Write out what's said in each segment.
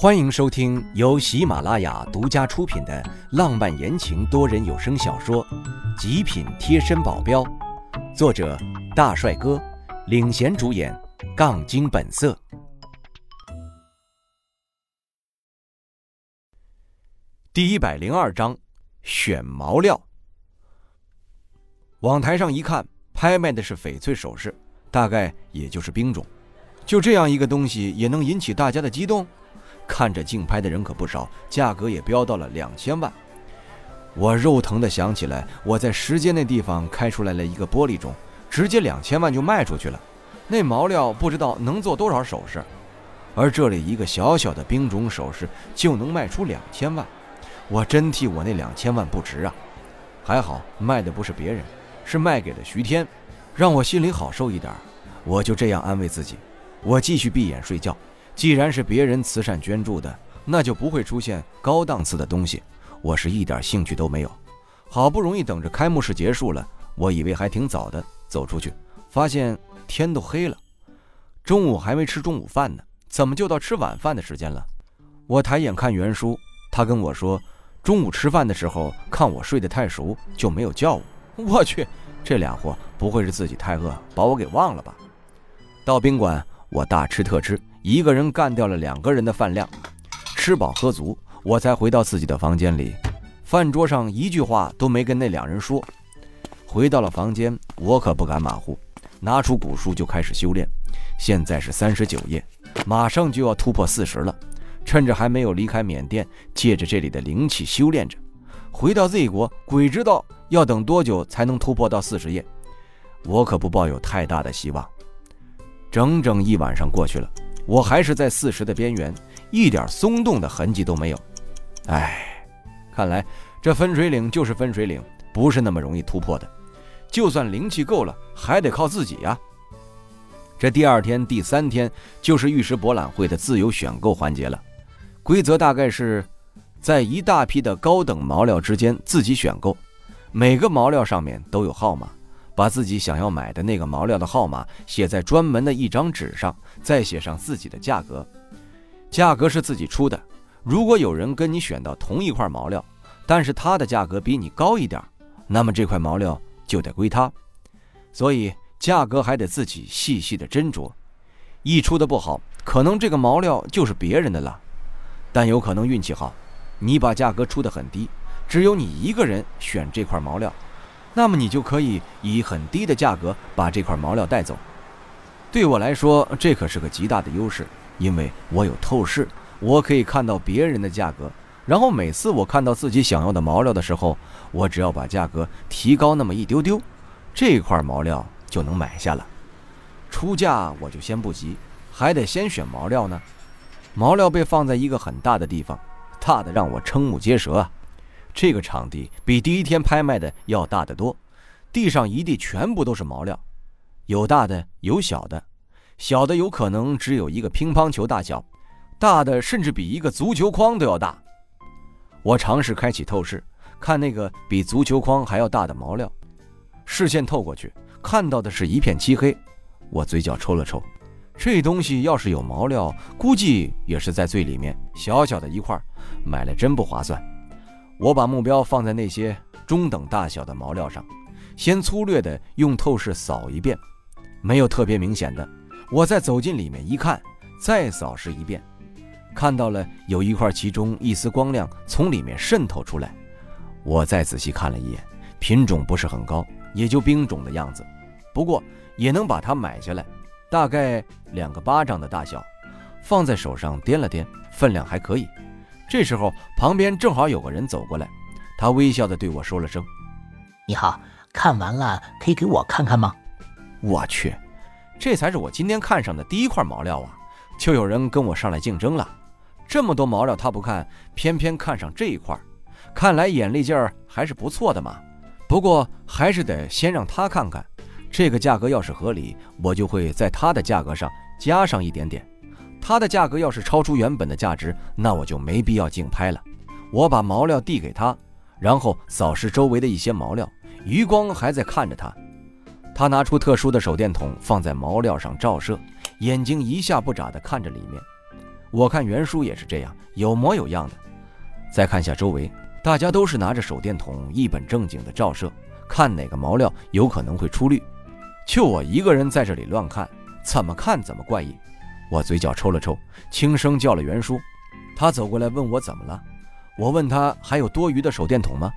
欢迎收听由喜马拉雅独家出品的浪漫言情多人有声小说《极品贴身保镖》，作者大帅哥领衔主演，杠精本色。第一百零二章，选毛料。往台上一看，拍卖的是翡翠首饰，大概也就是冰种。就这样一个东西，也能引起大家的激动？看着竞拍的人可不少，价格也飙到了两千万。我肉疼的想起来，我在时间那地方开出来了一个玻璃种，直接两千万就卖出去了。那毛料不知道能做多少首饰，而这里一个小小的冰种首饰就能卖出两千万，我真替我那两千万不值啊！还好卖的不是别人，是卖给了徐天，让我心里好受一点。我就这样安慰自己，我继续闭眼睡觉。既然是别人慈善捐助的，那就不会出现高档次的东西。我是一点兴趣都没有。好不容易等着开幕式结束了，我以为还挺早的，走出去，发现天都黑了。中午还没吃中午饭呢，怎么就到吃晚饭的时间了？我抬眼看袁叔，他跟我说，中午吃饭的时候看我睡得太熟，就没有叫我。我去，这俩货不会是自己太饿，把我给忘了吧？到宾馆，我大吃特吃。一个人干掉了两个人的饭量，吃饱喝足，我才回到自己的房间里。饭桌上一句话都没跟那两人说。回到了房间，我可不敢马虎，拿出古书就开始修炼。现在是三十九页，马上就要突破四十了。趁着还没有离开缅甸，借着这里的灵气修炼着。回到 Z 国，鬼知道要等多久才能突破到四十页。我可不抱有太大的希望。整整一晚上过去了。我还是在四十的边缘，一点松动的痕迹都没有。唉，看来这分水岭就是分水岭，不是那么容易突破的。就算灵气够了，还得靠自己呀。这第二天、第三天就是玉石博览会的自由选购环节了。规则大概是，在一大批的高等毛料之间自己选购，每个毛料上面都有号码。把自己想要买的那个毛料的号码写在专门的一张纸上，再写上自己的价格，价格是自己出的。如果有人跟你选到同一块毛料，但是他的价格比你高一点，那么这块毛料就得归他。所以价格还得自己细细的斟酌，一出的不好，可能这个毛料就是别人的了。但有可能运气好，你把价格出得很低，只有你一个人选这块毛料。那么你就可以以很低的价格把这块毛料带走。对我来说，这可是个极大的优势，因为我有透视，我可以看到别人的价格。然后每次我看到自己想要的毛料的时候，我只要把价格提高那么一丢丢，这块毛料就能买下了。出价我就先不急，还得先选毛料呢。毛料被放在一个很大的地方，大的让我瞠目结舌啊！这个场地比第一天拍卖的要大得多，地上一地全部都是毛料，有大的有小的，小的有可能只有一个乒乓球大小，大的甚至比一个足球框都要大。我尝试开启透视，看那个比足球框还要大的毛料，视线透过去，看到的是一片漆黑。我嘴角抽了抽，这东西要是有毛料，估计也是在最里面，小小的一块，买了真不划算。我把目标放在那些中等大小的毛料上，先粗略地用透视扫一遍，没有特别明显的。我再走进里面一看，再扫视一遍，看到了有一块，其中一丝光亮从里面渗透出来。我再仔细看了一眼，品种不是很高，也就冰种的样子，不过也能把它买下来，大概两个巴掌的大小，放在手上掂了掂，分量还可以。这时候，旁边正好有个人走过来，他微笑的对我说了声：“你好，看完了可以给我看看吗？”我去，这才是我今天看上的第一块毛料啊！就有人跟我上来竞争了，这么多毛料他不看，偏偏看上这一块，看来眼力劲儿还是不错的嘛。不过还是得先让他看看，这个价格要是合理，我就会在他的价格上加上一点点。它的价格要是超出原本的价值，那我就没必要竞拍了。我把毛料递给他，然后扫视周围的一些毛料，余光还在看着他。他拿出特殊的手电筒放在毛料上照射，眼睛一下不眨地看着里面。我看袁叔也是这样，有模有样的。再看下周围，大家都是拿着手电筒，一本正经的照射，看哪个毛料有可能会出绿。就我一个人在这里乱看，怎么看怎么怪异。我嘴角抽了抽，轻声叫了袁叔。他走过来问我怎么了。我问他还有多余的手电筒吗？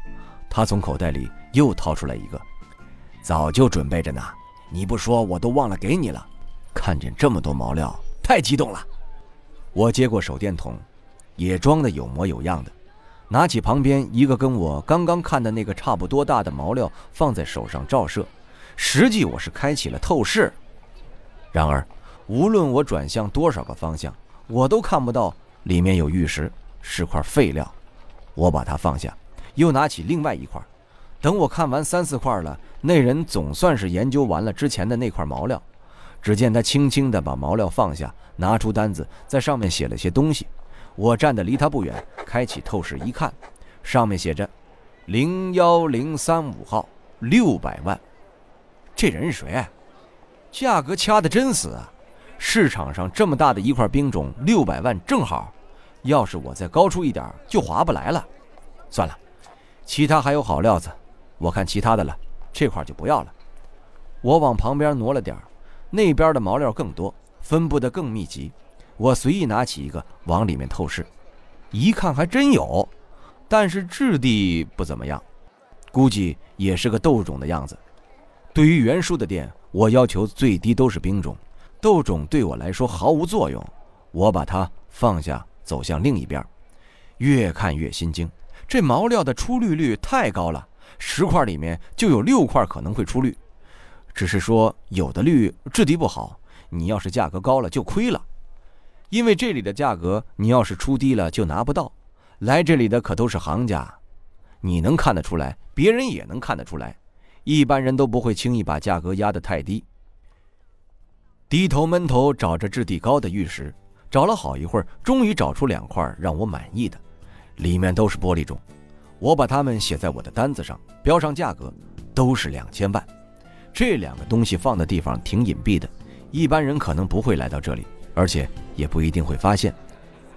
他从口袋里又掏出来一个，早就准备着呢。你不说我都忘了给你了。看见这么多毛料，太激动了。我接过手电筒，也装得有模有样的。拿起旁边一个跟我刚刚看的那个差不多大的毛料，放在手上照射。实际我是开启了透视。然而，无论我转向多少个方向，我都看不到里面有玉石，是块废料。我把它放下，又拿起另外一块。等我看完三四块了，那人总算是研究完了之前的那块毛料。只见他轻轻地把毛料放下，拿出单子，在上面写了些东西。我站得离他不远，开启透视一看，上面写着“零幺零三五号，六百万”。这人是谁？价格掐得真死啊！市场上这么大的一块冰种，六百万正好。要是我再高出一点，就划不来了。算了，其他还有好料子，我看其他的了，这块就不要了。我往旁边挪了点那边的毛料更多，分布的更密集。我随意拿起一个往里面透视，一看还真有，但是质地不怎么样，估计也是个豆种的样子。对于袁叔的店，我要求最低都是冰种，豆种对我来说毫无作用。我把它放下，走向另一边，越看越心惊。这毛料的出绿率太高了，十块里面就有六块可能会出绿，只是说有的绿质地不好，你要是价格高了就亏了。因为这里的价格，你要是出低了就拿不到。来这里的可都是行家，你能看得出来，别人也能看得出来。一般人都不会轻易把价格压得太低。低头闷头找着质地高的玉石，找了好一会儿，终于找出两块让我满意的，里面都是玻璃种。我把它们写在我的单子上，标上价格，都是两千万。这两个东西放的地方挺隐蔽的，一般人可能不会来到这里。而且也不一定会发现，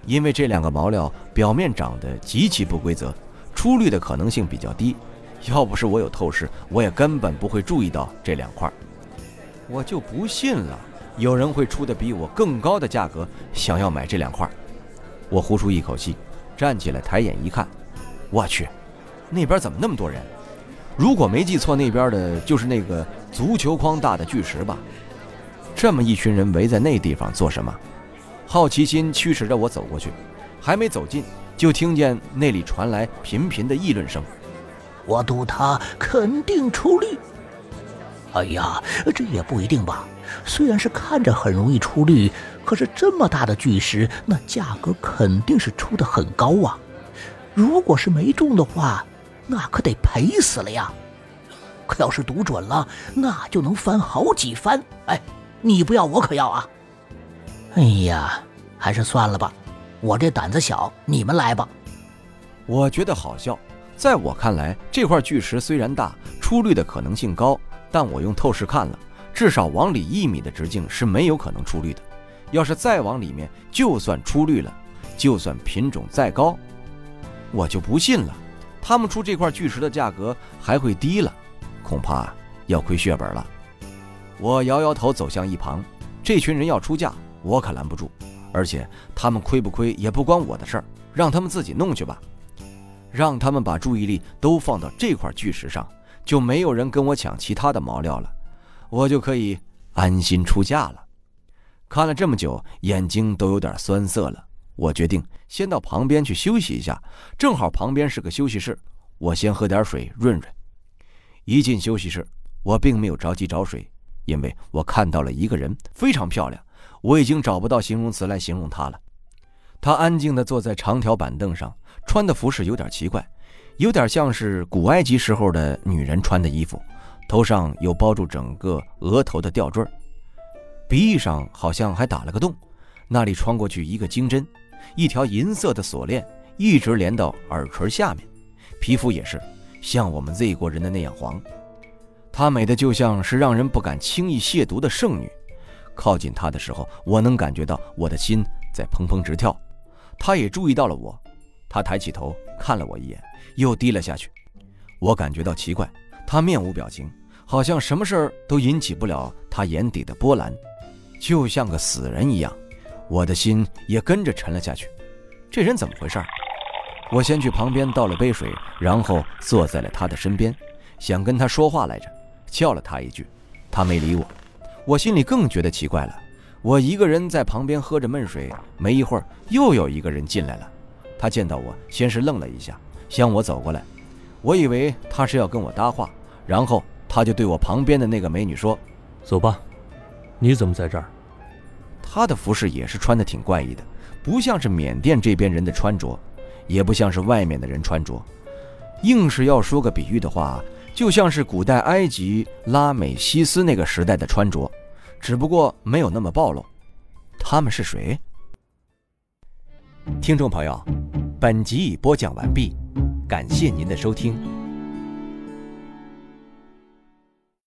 因为这两个毛料表面长得极其不规则，出绿的可能性比较低。要不是我有透视，我也根本不会注意到这两块。我就不信了，有人会出的比我更高的价格想要买这两块。我呼出一口气，站起来抬眼一看，我去，那边怎么那么多人？如果没记错，那边的就是那个足球框大的巨石吧？这么一群人围在那地方做什么？好奇心驱使着我走过去，还没走近，就听见那里传来频频的议论声。我赌他肯定出绿。哎呀，这也不一定吧。虽然是看着很容易出绿，可是这么大的巨石，那价格肯定是出的很高啊。如果是没中的话，那可得赔死了呀。可要是赌准了，那就能翻好几番。哎。你不要，我可要啊！哎呀，还是算了吧，我这胆子小，你们来吧。我觉得好笑，在我看来，这块巨石虽然大，出绿的可能性高，但我用透视看了，至少往里一米的直径是没有可能出绿的。要是再往里面，就算出绿了，就算品种再高，我就不信了，他们出这块巨石的价格还会低了，恐怕要亏血本了。我摇摇头，走向一旁。这群人要出价，我可拦不住。而且他们亏不亏也不关我的事儿，让他们自己弄去吧。让他们把注意力都放到这块巨石上，就没有人跟我抢其他的毛料了，我就可以安心出嫁了。看了这么久，眼睛都有点酸涩了。我决定先到旁边去休息一下，正好旁边是个休息室，我先喝点水润润。一进休息室，我并没有着急找水。因为我看到了一个人，非常漂亮，我已经找不到形容词来形容她了。她安静地坐在长条板凳上，穿的服饰有点奇怪，有点像是古埃及时候的女人穿的衣服，头上有包住整个额头的吊坠，鼻翼上好像还打了个洞，那里穿过去一个金针，一条银色的锁链一直连到耳垂下面，皮肤也是像我们 Z 国人的那样黄。她美的就像是让人不敢轻易亵渎的圣女，靠近她的时候，我能感觉到我的心在砰砰直跳。她也注意到了我，她抬起头看了我一眼，又低了下去。我感觉到奇怪，他面无表情，好像什么事儿都引起不了他眼底的波澜，就像个死人一样。我的心也跟着沉了下去。这人怎么回事？我先去旁边倒了杯水，然后坐在了他的身边，想跟他说话来着，叫了他一句，他没理我。我心里更觉得奇怪了。我一个人在旁边喝着闷水，没一会儿又有一个人进来了。他见到我，先是愣了一下，向我走过来。我以为他是要跟我搭话，然后他就对我旁边的那个美女说：“走吧，你怎么在这儿？”他的服饰也是穿的挺怪异的，不像是缅甸这边人的穿着，也不像是外面的人穿着。硬是要说个比喻的话，就像是古代埃及拉美西斯那个时代的穿着。只不过没有那么暴露，他们是谁？听众朋友，本集已播讲完毕，感谢您的收听。